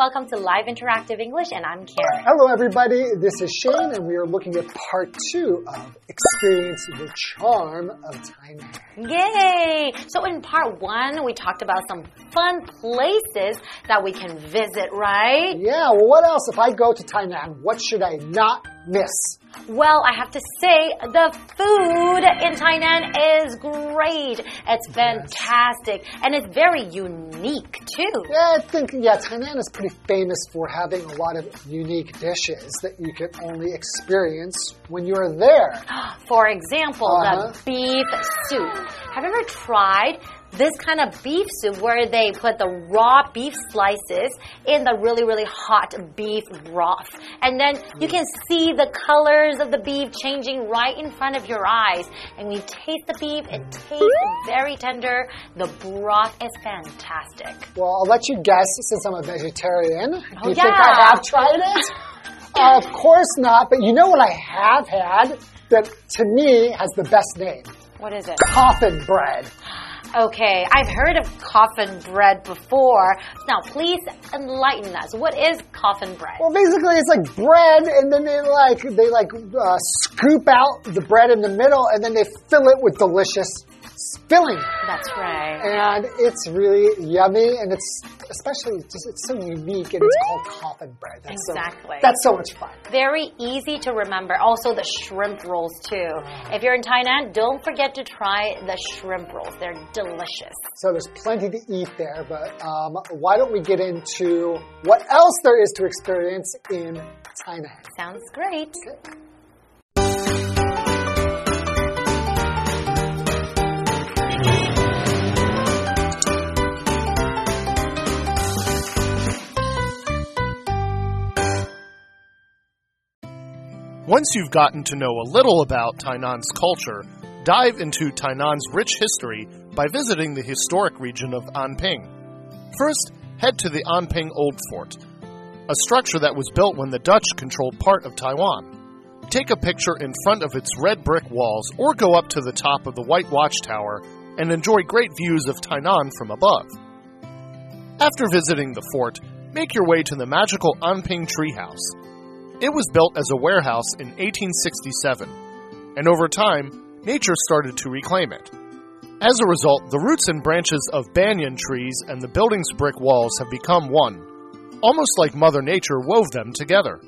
welcome to Live Interactive English and I'm Karen. Hello, everybody. This is Shane, and we are looking at part two of Experience the Charm of Tainan. Yay! So in part one, we talked about some fun places that we can visit, right? Yeah, well, what else? If I go to Tainan, what should I not miss? Well, I have to say, the food in Tainan is great. It's fantastic. And it's very unique, too. Yeah, I think, yeah, Tainan is pretty famous for having a lot of unique dishes that you can only experience when you are there. For example, Uh-huh. the beef soup. Have you ever tried this kind of beef soup where they put the raw beef slices in the really, really hot beef broth? And then you can see the colors of the beef changing right in front of your eyes. And when you taste the beef, it tastes very tender. The broth is fantastic. Well, I'll let you guess since I'm a vegetarian. Do you think. I have tried it? Uh, of course not, but you know what I have had that to me has the best name? What is it? Coffin bread. Okay, I've heard of coffin bread before. Now, please enlighten us. What is coffin bread? Well, basically, it's like bread, and then they like they like uh, scoop out the bread in the middle, and then they fill it with delicious filling, That's right. and it's really yummy, and it's especially just it's so unique, and it's called coffin bread. That's Exactly. So, that's so much fun. Very easy to remember. Also, the shrimp rolls, too. If you're in Tainan, don't forget to try the shrimp rolls. They're delicious. So there's plenty to eat there, but um, why don't we get into what else there is to experience in Tainan? Sounds great. Once you've gotten to know a little about Tainan's culture, dive into Tainan's rich history by visiting the historic region of Anping. First, head to the Anping Old Fort, a structure that was built when the Dutch controlled part of Taiwan. Take a picture in front of its red brick walls or go up to the top of the White Watchtower and enjoy great views of Tainan from above. After visiting the fort, make your way to the magical Anping Treehouse. It was built as a warehouse in 1867, and over time, nature started to reclaim it. As a result, the roots and branches of banyan trees and the building's brick walls have become one, almost like Mother Nature wove them together.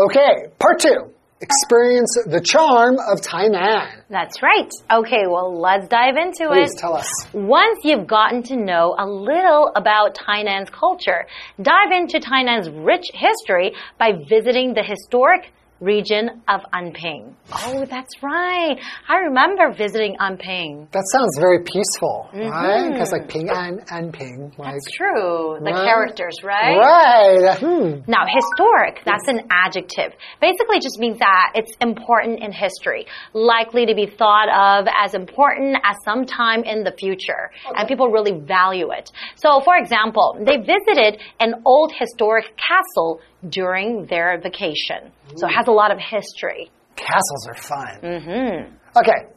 Okay, part two. Experience the charm of Tainan. That's right. Okay, well, let's dive into it. Please it. tell us. Once you've gotten to know a little about Tainan's culture, dive into Tainan's rich history by visiting the historic region of Anping. Oh, that's right. I remember visiting Anping. That sounds very peaceful, right? Because like Ping An and Ping, like That's true. The Right. characters, right? right. Hmm. Now, historic, that's an adjective. Basically, just means that it's important in history, likely to be thought of as important at some time in the future, and people really value it. So, for example, they visited an old historic castle during their vacation. So, it has a lot of history. Castles are fun. Mm-hmm. Okay,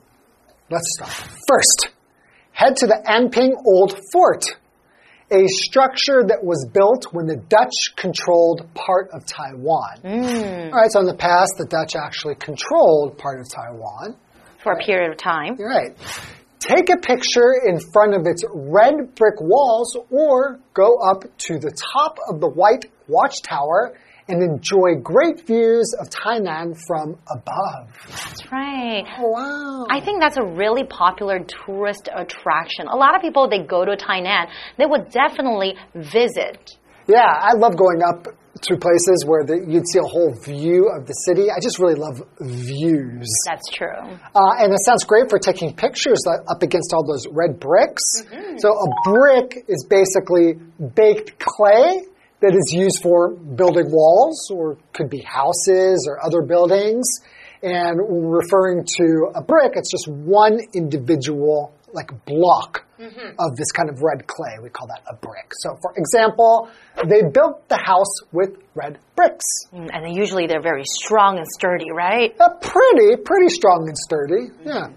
let's start. First, head to the Anping Old Fort, a structure that was built when the Dutch controlled part of Taiwan. All right, so in the past, the Dutch actually controlled part of Taiwan. For a period of time. You're right. Take a picture in front of its red brick walls or go up to the top of the white watchtower and enjoy great views of Tainan from above. That's right. Oh, wow. I think that's a really popular tourist attraction. A lot of people, they go to Tainan, they would definitely visit. Yeah, I love going up to places where the, you'd see a whole view of the city. I just really love views. That's true. Uh, and it sounds great for taking pictures up against all those red bricks. So a brick is basically baked clay that is used for building walls or could be houses or other buildings. And referring to a brick, it's just one individual like block of this kind of red clay. We call that a brick. So, for example, they built the house with red bricks. Mm, And usually they're very strong and sturdy, right? Uh, pretty, pretty strong and sturdy. Yeah.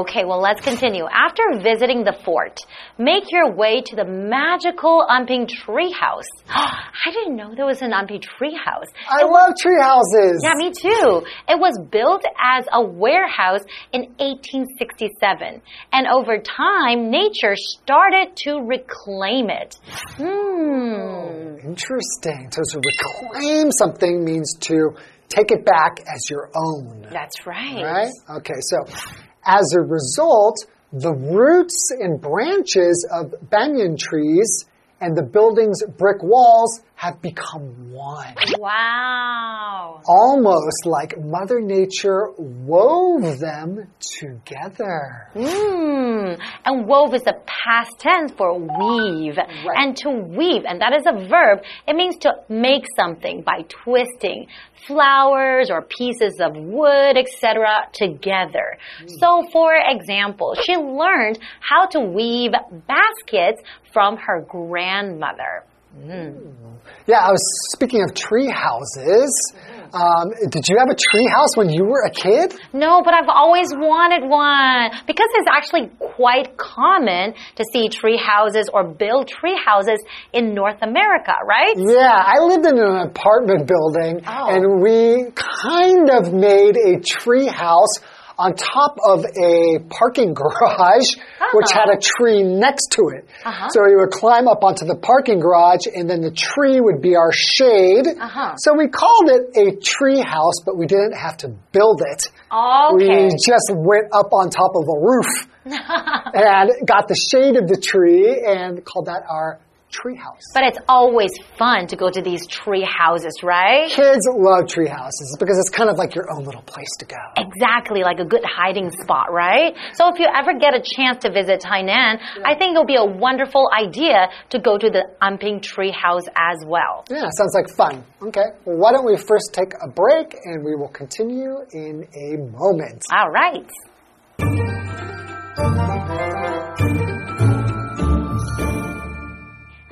Okay, well, let's continue. After visiting the fort, make your way to the magical Anping tree house. I didn't know there was an Anping tree house. I love tree houses. Yeah, me too. It was built as a warehouse in 1867. And over time, nature started to reclaim it. Hmm. Interesting. So to reclaim something means to take it back as your own. That's right. Right? Okay, so as a result, the roots and branches of banyan trees and the building's brick walls have become one. Wow. Almost like Mother Nature wove them together. Hmm. And wove is the past tense for weave. And to weave, and that is a verb, it means to make something by twisting flowers or pieces of wood, etc., together. So, for example, she learned how to weave baskets from her grandmother. Yeah, I was speaking of tree houses. Um, did you have a tree house when you were a kid? No, but I've always wanted one because it's actually quite common to see tree houses or build tree houses in North America, right? Yeah, I lived in an apartment building Oh. and we kind of made a tree house on top of a parking garage, which had a tree next to it. Uh-huh. So we would climb up onto the parking garage and then the tree would be our shade. Uh-huh. So we called it a tree house, but we didn't have to build it. Okay. We just went up on top of a roof and got the shade of the tree and called that our tree house. But it's always fun to go to these tree houses, right? Kids love tree houses because it's kind of like your own little place to go. Exactly, like a good hiding spot, right? So if you ever get a chance to visit Tainan, I think it'll be a wonderful idea to go to the Anping tree house as well. Yeah, sounds like fun. Okay, well, why don't we first take a break and we will continue in a moment. All right.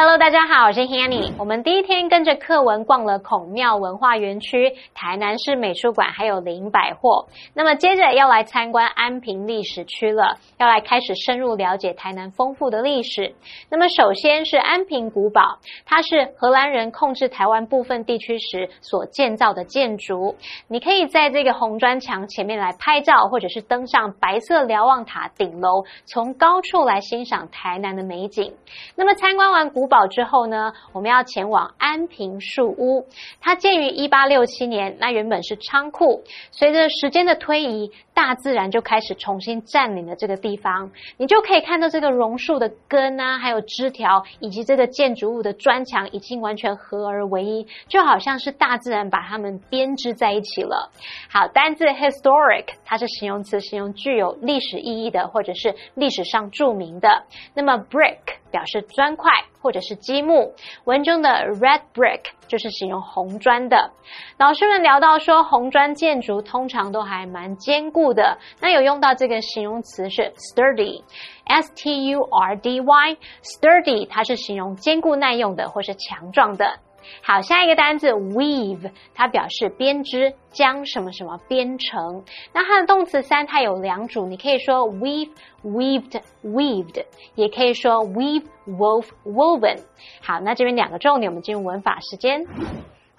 Hello，大家好，我是 Hanny。我们第一天跟着课文逛了孔庙文化园区、台南市美术馆，还有林百货。那么接着要来参观安平历史区了，要来开始深入了解台南丰富的历史。那么首先是安平古堡，它是荷兰人控制台湾部分地区时所建造的建筑。你可以在这个红砖墙前面来拍照，或者是登上白色瞭望塔顶楼，从高处来欣赏台南的美景。那么参观完古堡之后呢，我们要前往安平树屋。它建于一八六七年，那原本是仓库，随着时间的推移，大自然就开始重新占领了这个地方。你就可以看到这个榕树的根啊，还有枝条，以及这个建筑物的砖墙已经完全合而为一，就好像是大自然把它们编织在一起了。好，单字 historic 它是形容词，形容具有历史意义的，或者是历史上著名的。那么 brick 表示砖块或者是积木，文中的 red brick 就是形容红砖的。老师们聊到说，红砖建筑通常都还蛮坚固的，那有用到这个形容词是 sturdy。S T U R D Y，sturdy 它是形容坚固耐用的或是强壮的。好，下一个单字 weave，它表示编织，将什么什么编成。那它的动词三，它有两组，你可以说 weave、weaved、weaved，也可以说 weave、wove、woven。好，那这边两个重点，我们进入文法时间。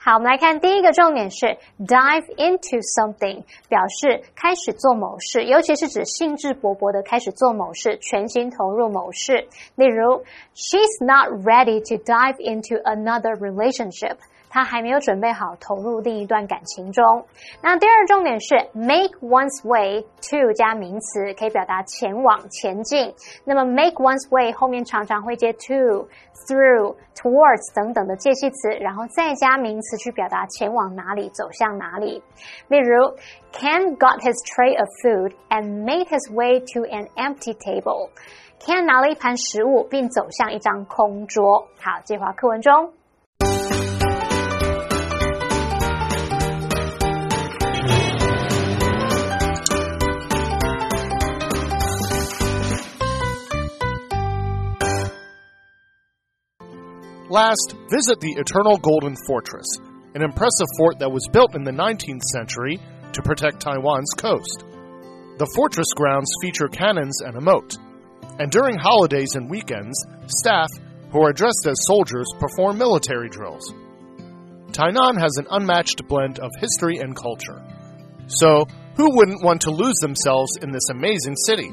好，我们来看第一个重点是 dive into something，表示开始做某事，尤其是指兴致勃勃的开始做某事，全心投入某事。例如，She's not ready to dive into another relationship。他还没有准备好投入另一段感情中。那第二重点是 make one's way to 加名词，可以表达前往、前进。那么 make one's way 后面常常会接 to、through、towards 等等的介系词，然后再加名词去表达前往哪里、走向哪里。例如，Ken got his tray of food and made his way to an empty table。Ken 拿了一盘食物，并走向一张空桌。好，这句话课文中。Last, visit the Eternal Golden Fortress, an impressive fort that was built in the 19th century to protect Taiwan's coast. The fortress grounds feature cannons and a moat. And during holidays and weekends, staff, who are dressed as soldiers, perform military drills. Tainan has an unmatched blend of history and culture. So, who wouldn't want to lose themselves in this amazing city?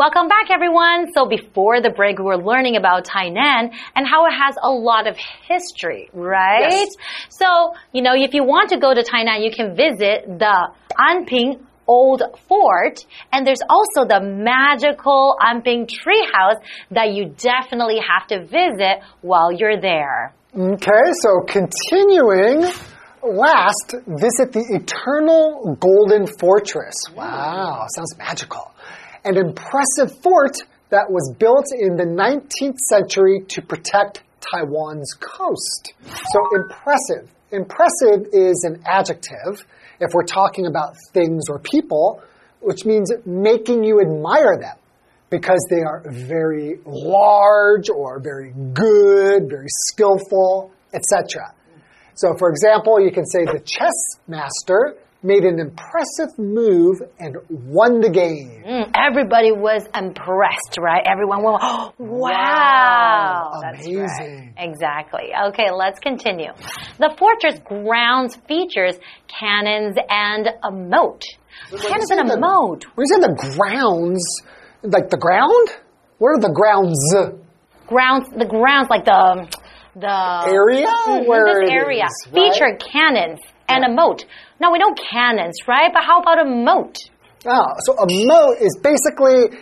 Welcome back, everyone. So before the break, we were learning about Tainan and how it has a lot of history, right? Yes. So, you know, if you want to go to Tainan, you can visit the Anping Old Fort, and there's also the magical Anping Treehouse that you definitely have to visit while you're there. Okay, so continuing. Last, visit the Eternal Golden Fortress. Wow, sounds magical. An impressive fort that was built in the 19th century to protect Taiwan's coast. So impressive. Impressive is an adjective if we're talking about things or people, which means making you admire them because they are very large or very good, very skillful, etc. So, for example, you can say the chess master made an impressive move and won the game. Mm, everybody was impressed, right? Everyone went, oh, wow. Wow, amazing. right. Exactly. Okay, let's continue. The fortress grounds features cannons and a moat. Cannons and a the- moat. When you say the grounds, like the ground? What are the grounds? Grounds, the grounds like the, the Area? Mhm, Where this area is, right? feature cannons and a moat. Now we know cannons, right? But how about a moat? Oh, so a moat is basically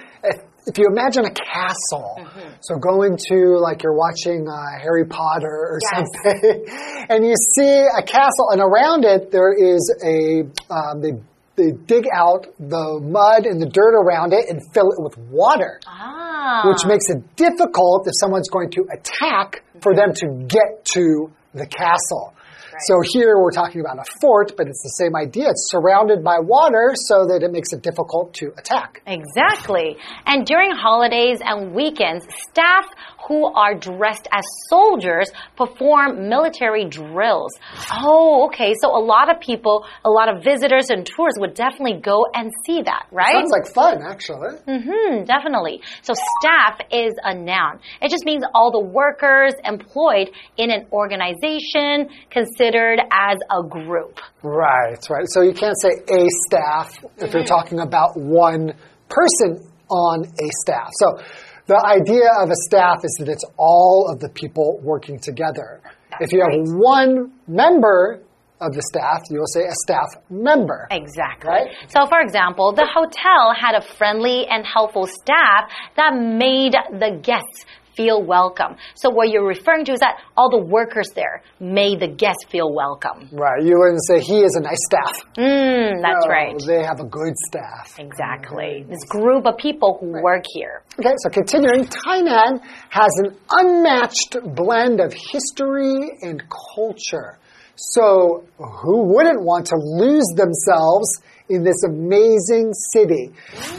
if, you imagine a castle. So go into like you're watching uh, Harry Potter or Yes. something, and you see a castle, and around it there is a um, they they dig out the mud and the dirt around it and fill it with water. Ah. which makes it difficult if someone's going to attack for them to get to the castle. So here we're talking about a fort, but it's the same idea. It's surrounded by water so that it makes it difficult to attack. Exactly. And during holidays and weekends, staff who are dressed as soldiers perform military drills. Oh, okay. So a lot of people, a lot of visitors and tourists would definitely go and see that, right? Sounds like fun, actually. Mm hmm, definitely. So staff is a noun. It just means all the workers employed in an organization considered as a group. Right, right. So you can't say a staff if you're talking about one person on a staff. So the idea of a staff is that it's all of the people working together. if you have one member of the staff, you'll say a staff member. Exactly. Right? So, for example, the hotel had a friendly and helpful staff that made the guests feel welcome. So, what you're referring to is that all the workers there made the guests feel welcome. Right. You wouldn't say he is a nice staff. Mm, that's No, right. They have a good staff. Exactly. This group of people who work here. Okay, so continuing, Tainan has an unmatched blend of history and culture. So, who wouldn't want to lose themselves in this amazing city?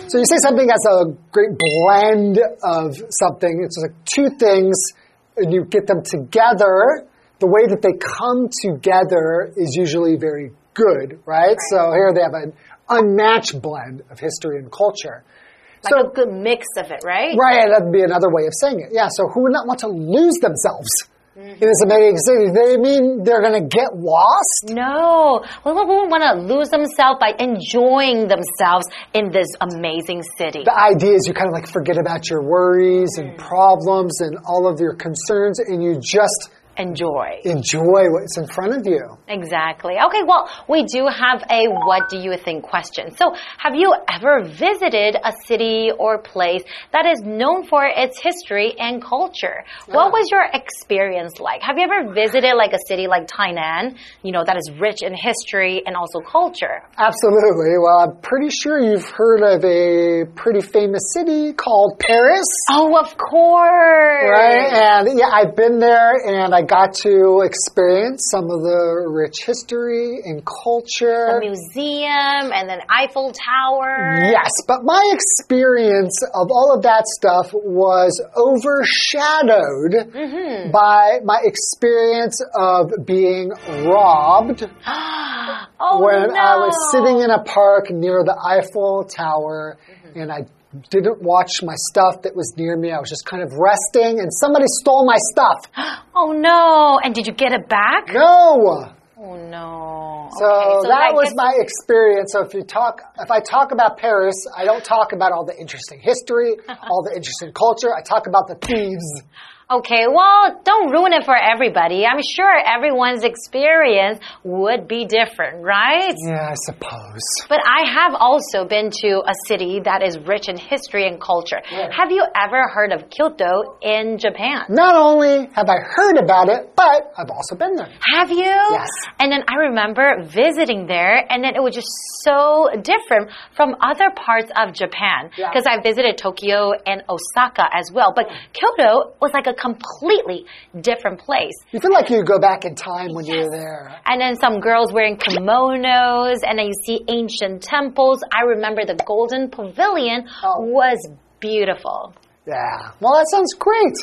So, you say something has a great blend of something. It's like two things, and you get them together. The way that they come together is usually very good, right? So, here they have an unmatched blend of history and culture. Like a good mix of it, right? Right, that'd be another way of saying it. Yeah, so who would not want to lose themselves Mm-hmm. in this amazing city? They mean they're going to get lost? No. Well, who would want to lose themselves by enjoying themselves in this amazing city? The idea is you kind of like forget about your worries and Mm. problems and all of your concerns and you just Enjoy. enjoy what's in front of you. Exactly. Okay, well, we do have a what do you think question. So, have you ever visited a city or place that is known for its history and culture? What was your experience like? Have you ever visited like a city like Tainan, you know, that is rich in history and also culture? Absolutely. Well, I'm pretty sure you've heard of a pretty famous city called Paris. Oh, of course. Right? And yeah, I've been there and I got to experience some of the rich history and culture. The museum and then Eiffel Tower. Yes, but my experience of all of that stuff was overshadowed Mm-hmm. by my experience of being robbed oh, when I was sitting in a park near the Eiffel Tower Mm-hmm. and I didn't watch my stuff that was near me. I was just kind of resting and somebody stole my stuff. Oh no! And did you get it back? No! Oh no. So, okay, that was my experience. So if you talk, if I talk about Paris, I don't talk about all the interesting history, all the interesting culture. I talk about the thieves. Okay, well, don't ruin it for everybody. I'm sure everyone's experience would be different, right? Yeah, I suppose. But I have also been to a city that is rich in history and culture. Have you ever heard of Kyoto in Japan? Not only have I heard about it, but I've also been there. Have you? Yes. And then I remember visiting there, and then it was just so different from other parts of Japan. Yeah. Because I visited Tokyo and Osaka as well. But Kyoto was like a completely different place. You feel like you go back in time when you're there. And then some girls wearing kimonos, and then you see ancient temples. I remember the Golden Pavilion Oh. was beautiful. Yeah. Well, that sounds great.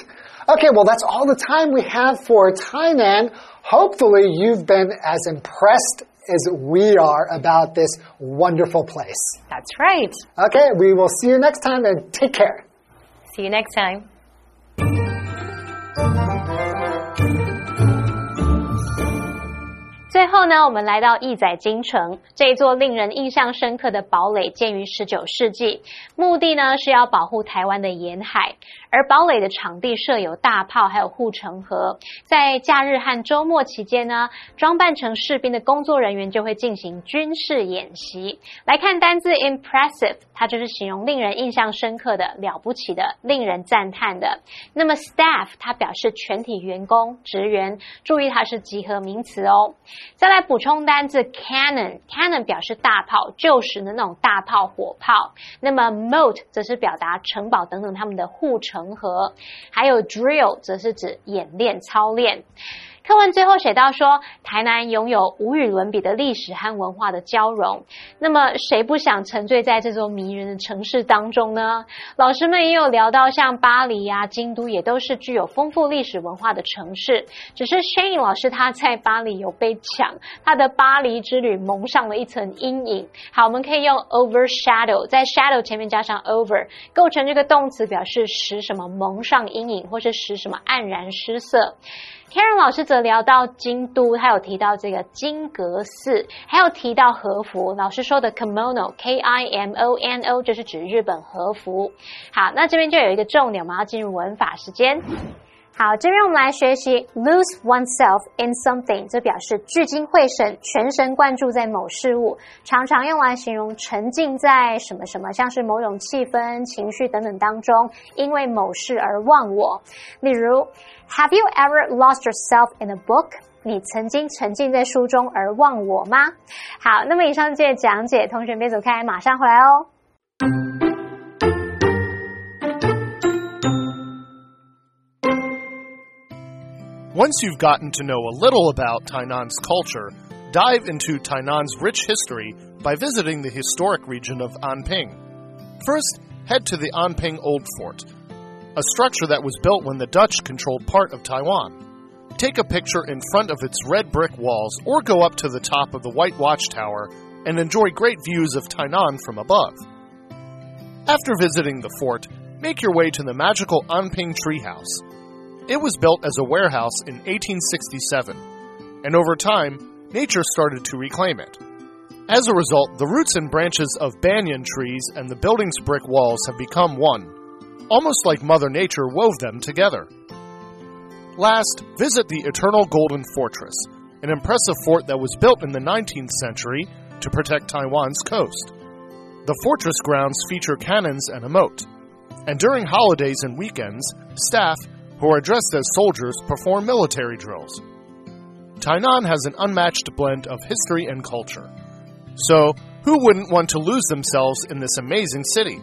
Okay, well, that's all the time we have for Tainan. Hopefully, you've been as impressed as we are about this wonderful place. That's right. Okay, we will see you next time and take care. See you next time. 后呢，我们来到义载京城这一座令人印象深刻的堡垒，建于十九世纪，目的呢是要保护台湾的沿海。而堡垒的场地设有大炮，还有护城河。在假日和周末期间呢，装扮成士兵的工作人员就会进行军事演习。来看单字 impressive，它就是形容令人印象深刻的、了不起的、令人赞叹的。那么 staff 它表示全体员工、职员，注意它是集合名词哦。再来补充单字 cannon，cannon 表示大炮，旧时的那种大炮、火炮。那么 moat 则是表达城堡等等他们的护城河，还有 drill 则是指演练、操练。课文最后写到说，台南拥有无与伦比的历史和文化的交融。那么，谁不想沉醉在这座迷人的城市当中呢？老师们也有聊到，像巴黎啊、京都也都是具有丰富历史文化的城市。只是 Shane 老师他在巴黎有被抢，他的巴黎之旅蒙上了一层阴影。好，我们可以用 overshadow，在 shadow 前面加上 over，构成这个动词，表示使什么蒙上阴影，或是使什么黯然失色。Karen 老师则聊到京都，他有提到这个金阁寺，还有提到和服。老师说的 kimono，k i m o n o，就是指日本和服。好，那这边就有一个重点，我们要进入文法时间。好，这边我们来学习 lose oneself in something，这表示聚精会神、全神贯注在某事物，常常用来形容沉浸在什么什么，像是某种气氛、情绪等等当中，因为某事而忘我。例如，Have you ever lost yourself in a book？你曾经沉浸在书中而忘我吗？好，那么以上这些讲解，同学别走开，马上回来哦。Once you've gotten to know a little about Tainan's culture, dive into Tainan's rich history by visiting the historic region of Anping. First, head to the Anping Old Fort, a structure that was built when the Dutch controlled part of Taiwan. Take a picture in front of its red brick walls or go up to the top of the White Watchtower and enjoy great views of Tainan from above. After visiting the fort, make your way to the magical Anping Treehouse. It was built as a warehouse in 1867, and over time, nature started to reclaim it. As a result, the roots and branches of banyan trees and the building's brick walls have become one, almost like Mother Nature wove them together. Last, visit the Eternal Golden Fortress, an impressive fort that was built in the 19th century to protect Taiwan's coast. The fortress grounds feature cannons and a moat, and during holidays and weekends, staff who are dressed as soldiers perform military drills. Tainan has an unmatched blend of history and culture. So, who wouldn't want to lose themselves in this amazing city?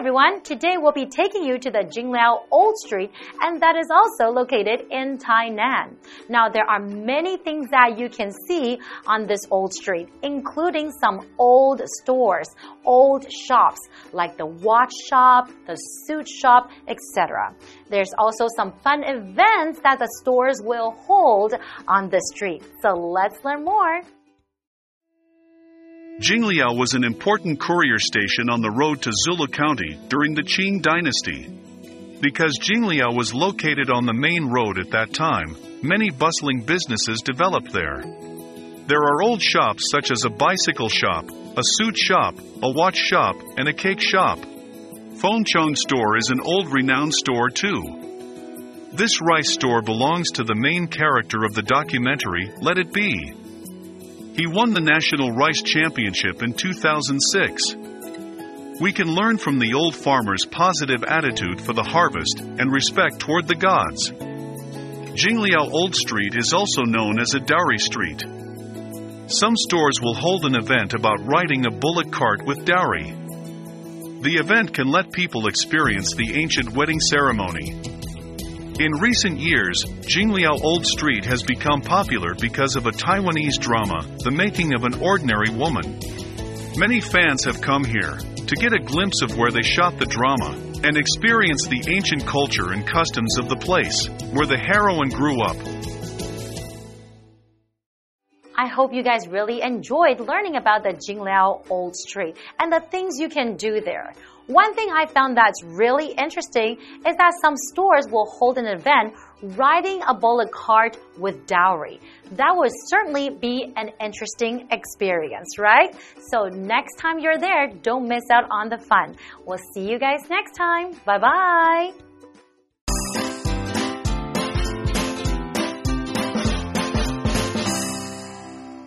Everyone. Today we'll be taking you to the Jingliao Old Street, and that is also located in Tainan. Now, there are many things that you can see on this old street, including some old stores, old shops, like the watch shop, the suit shop, etc. There's also some fun events that the stores will hold on the street. So let's learn more. Jingliao was an important courier station on the road to Zhuluo County during the Qing dynasty. Because Jingliao was located on the main road at that time, many bustling businesses developed there. There are old shops such as a bicycle shop, a suit shop, a watch shop, and a cake shop. Fengcheng store is an old renowned store too. This rice store belongs to the main character of the documentary Let It Be. He won the National Rice Championship in 2006. We can learn from the old farmer's positive attitude for the harvest and respect toward the gods. Jingliao Old Street is also known as a dowry street. Some stores will hold an event about riding a bullock cart with dowry. The event can let people experience the ancient wedding ceremony. In recent years, Jingliao Old Street has become popular because of a Taiwanese drama, The Making of an Ordinary Woman. Many fans have come here to get a glimpse of where they shot the drama and experience the ancient culture and customs of the place where the heroine grew up. I hope you guys really enjoyed learning about the Jingliao Old Street and the things you can do there. One thing I found that's really interesting is that some stores will hold an event riding a bullock cart with dowry. That would certainly be an interesting experience, right? So next time you're there, don't miss out on the fun. We'll see you guys next time. Bye bye.